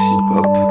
Pop.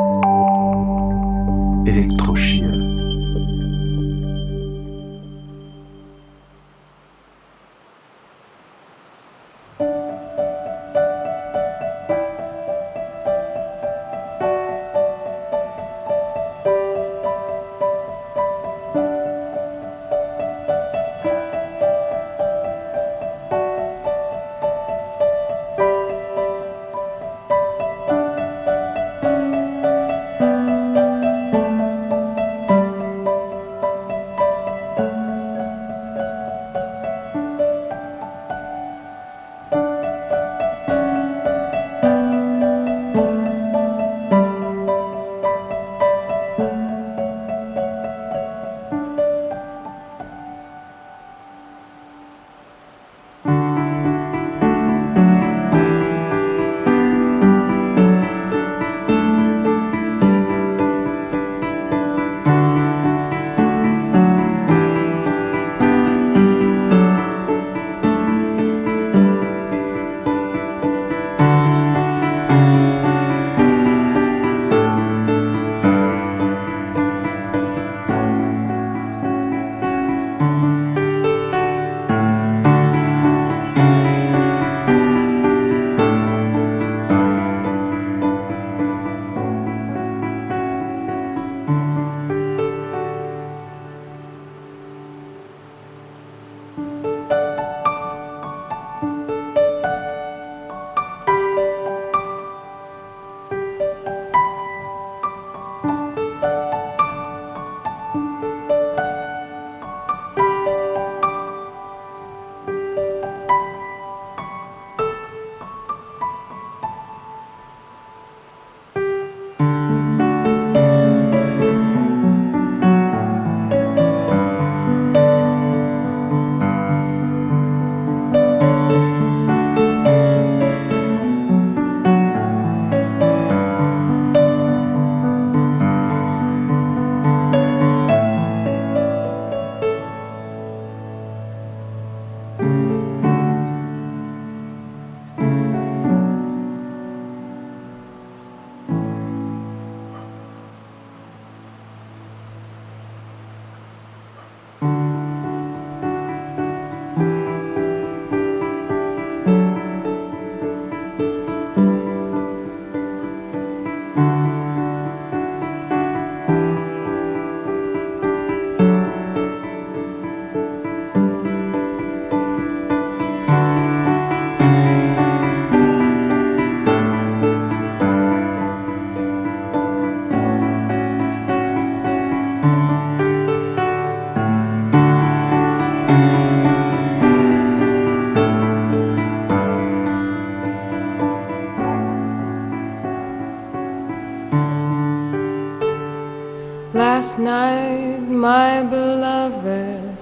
Last night, my beloved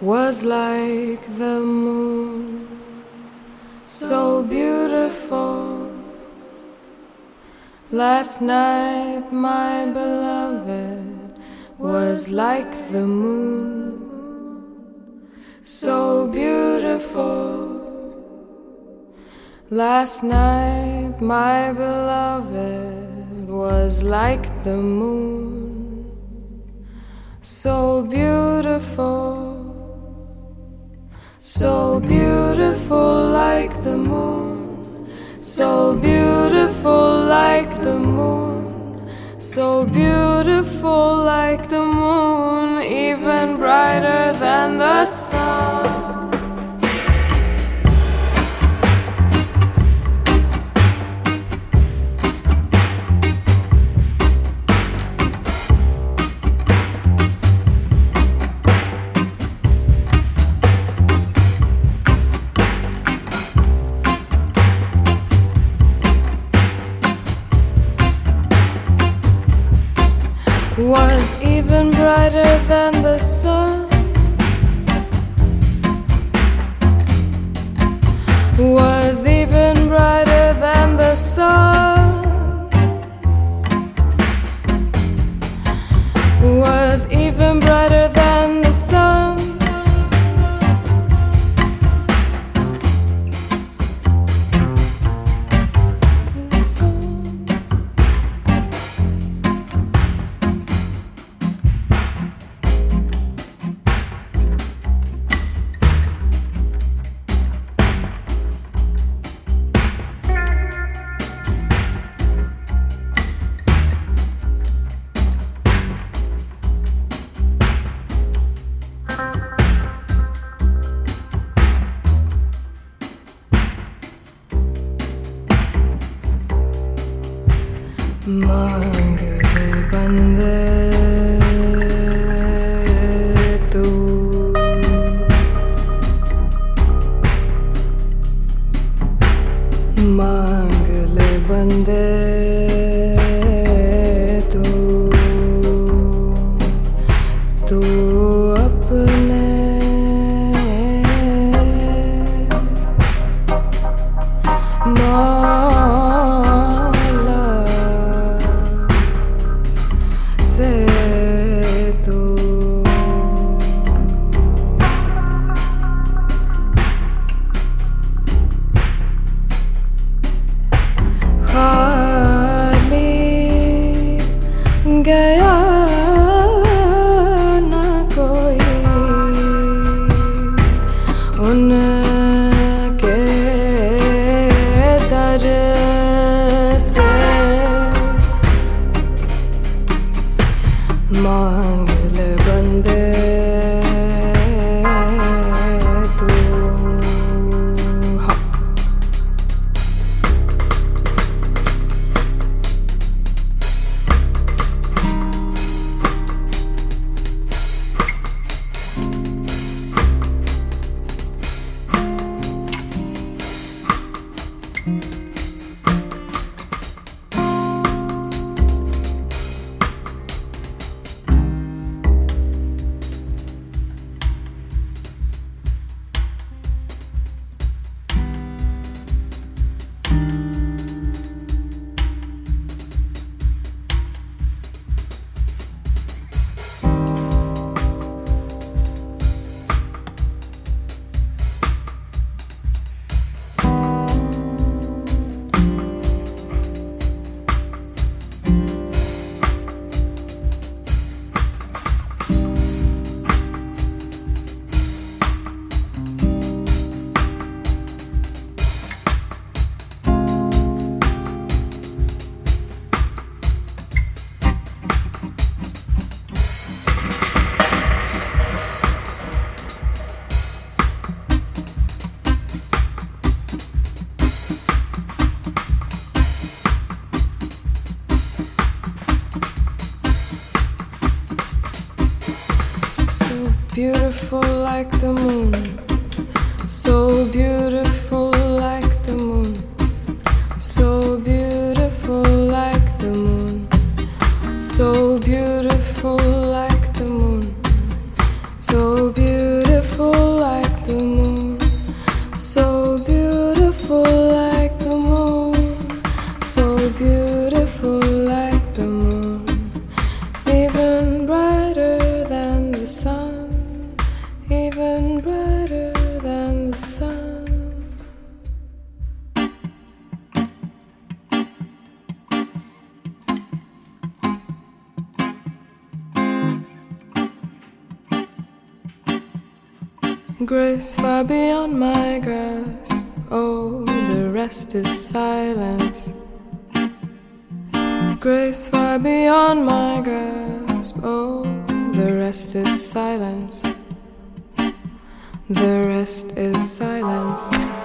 was like the moon, so beautiful. Last night, my beloved was like the moon, so beautiful. Last night, my beloved was like the moon so beautiful, so beautiful like the moon, so beautiful like the moon, so beautiful like the moon, even brighter than the sun. brighter than the sun. Was even Grace far beyond my grasp. Oh, the rest is silence. Grace far beyond my grasp. Oh, the rest is silence. The rest is silence.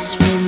this was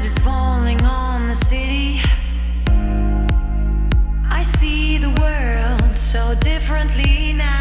Sometimes I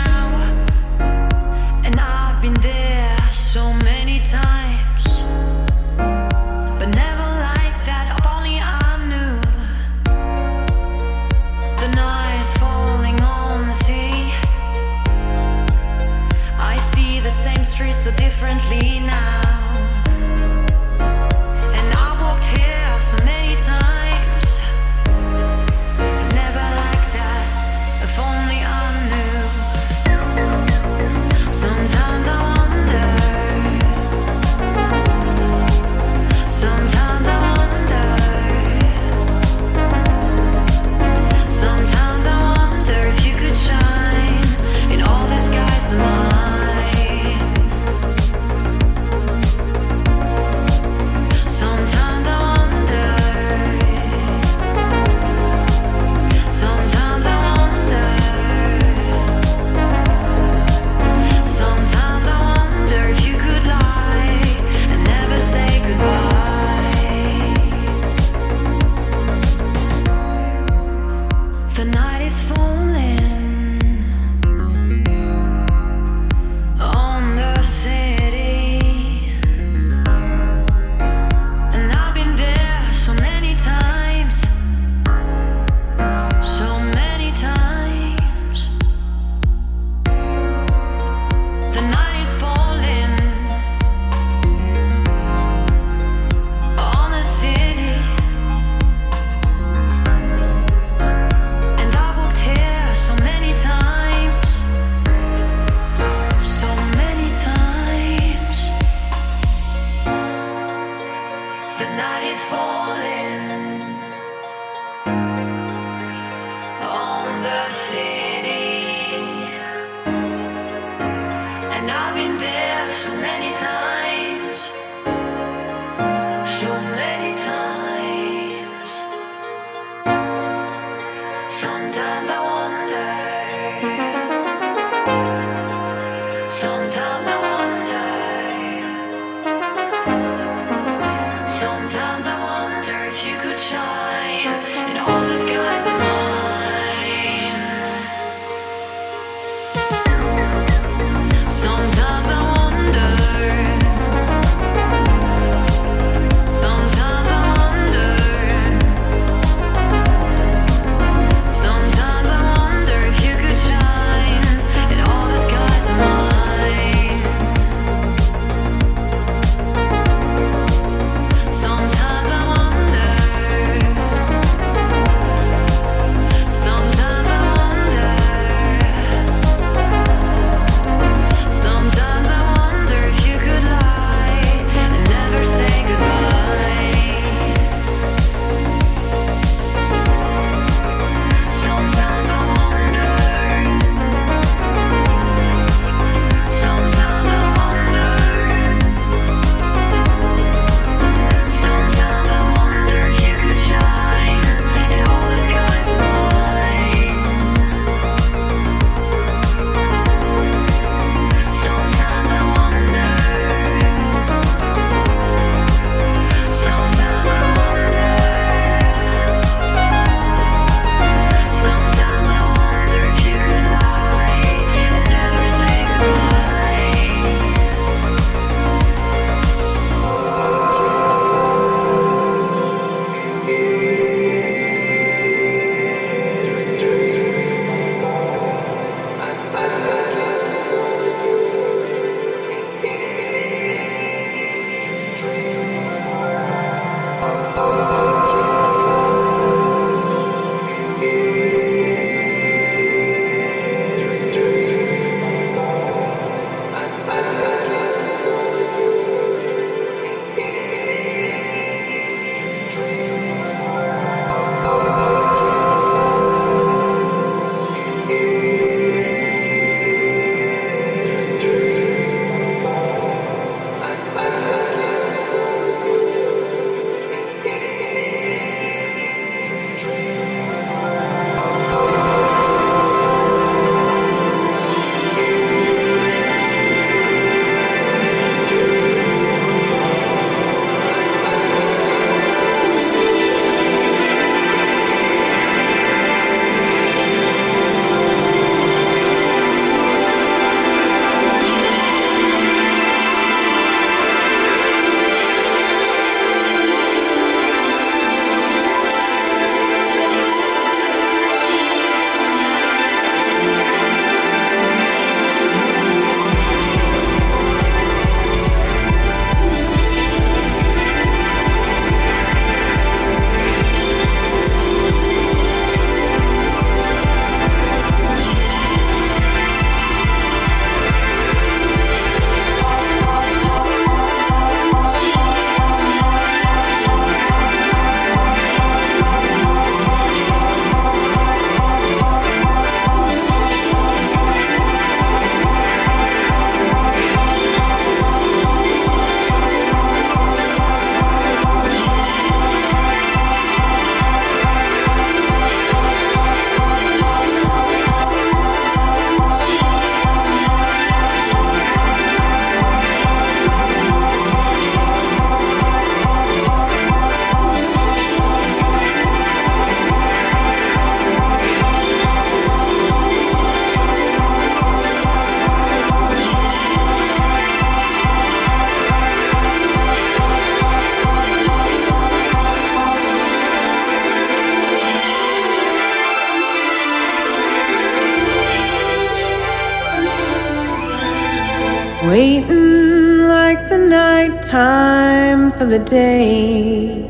the day.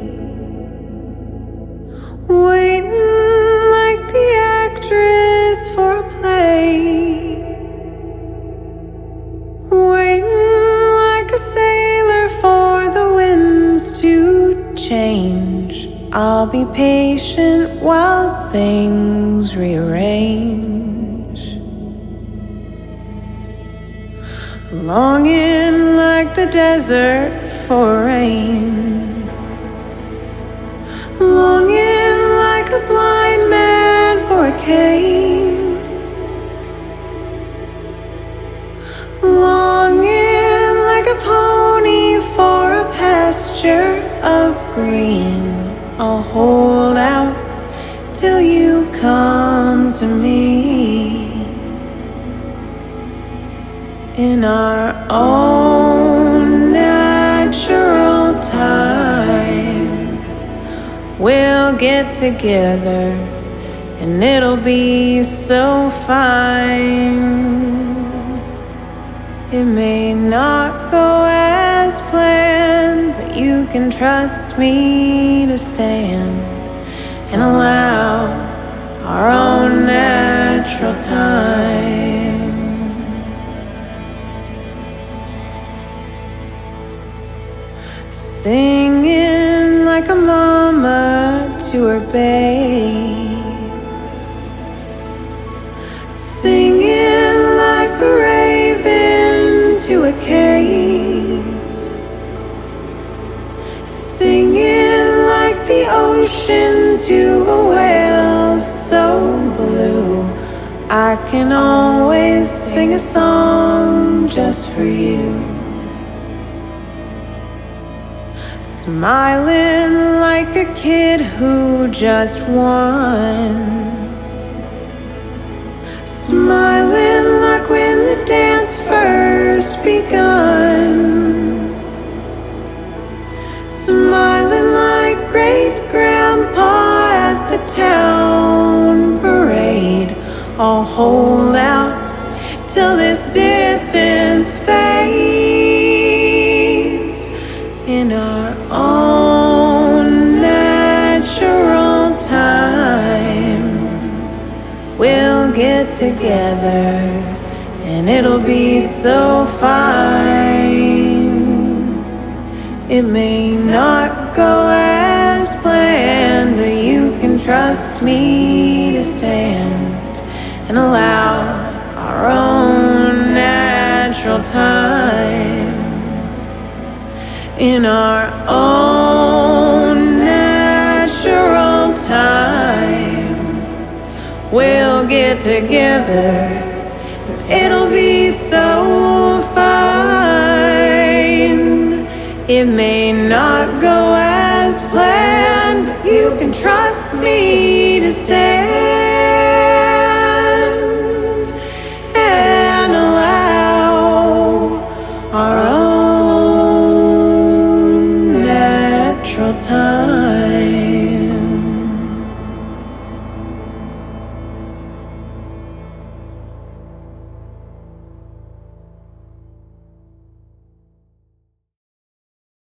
Waiting like the actress for a play. Waiting like a sailor for the winds to change. I'll be patient while things rearrange. Longing like the desert for rain. Longing like a blind man for a cane. Longing like a pony for a pasture of green. I'll hold out till you come to me. In our own time, we'll get together and it'll be so fine. It may not go as planned, but you can trust me to stand and allow our own natural time. Singing like a mama to her babe. Singing like a raven to a cave. Singing like the ocean to a whale so blue. I can always sing a song just for you. Smiling like a kid who just won. Smiling like when the dance first begun. Smiling like great grandpa at the town parade. I'll hold out till this distance together and it'll be so fine. It may not go as planned, but you can trust me to stand and allow our own natural time in our together, it'll be so fine. It may not go as planned, but you can trust me to stay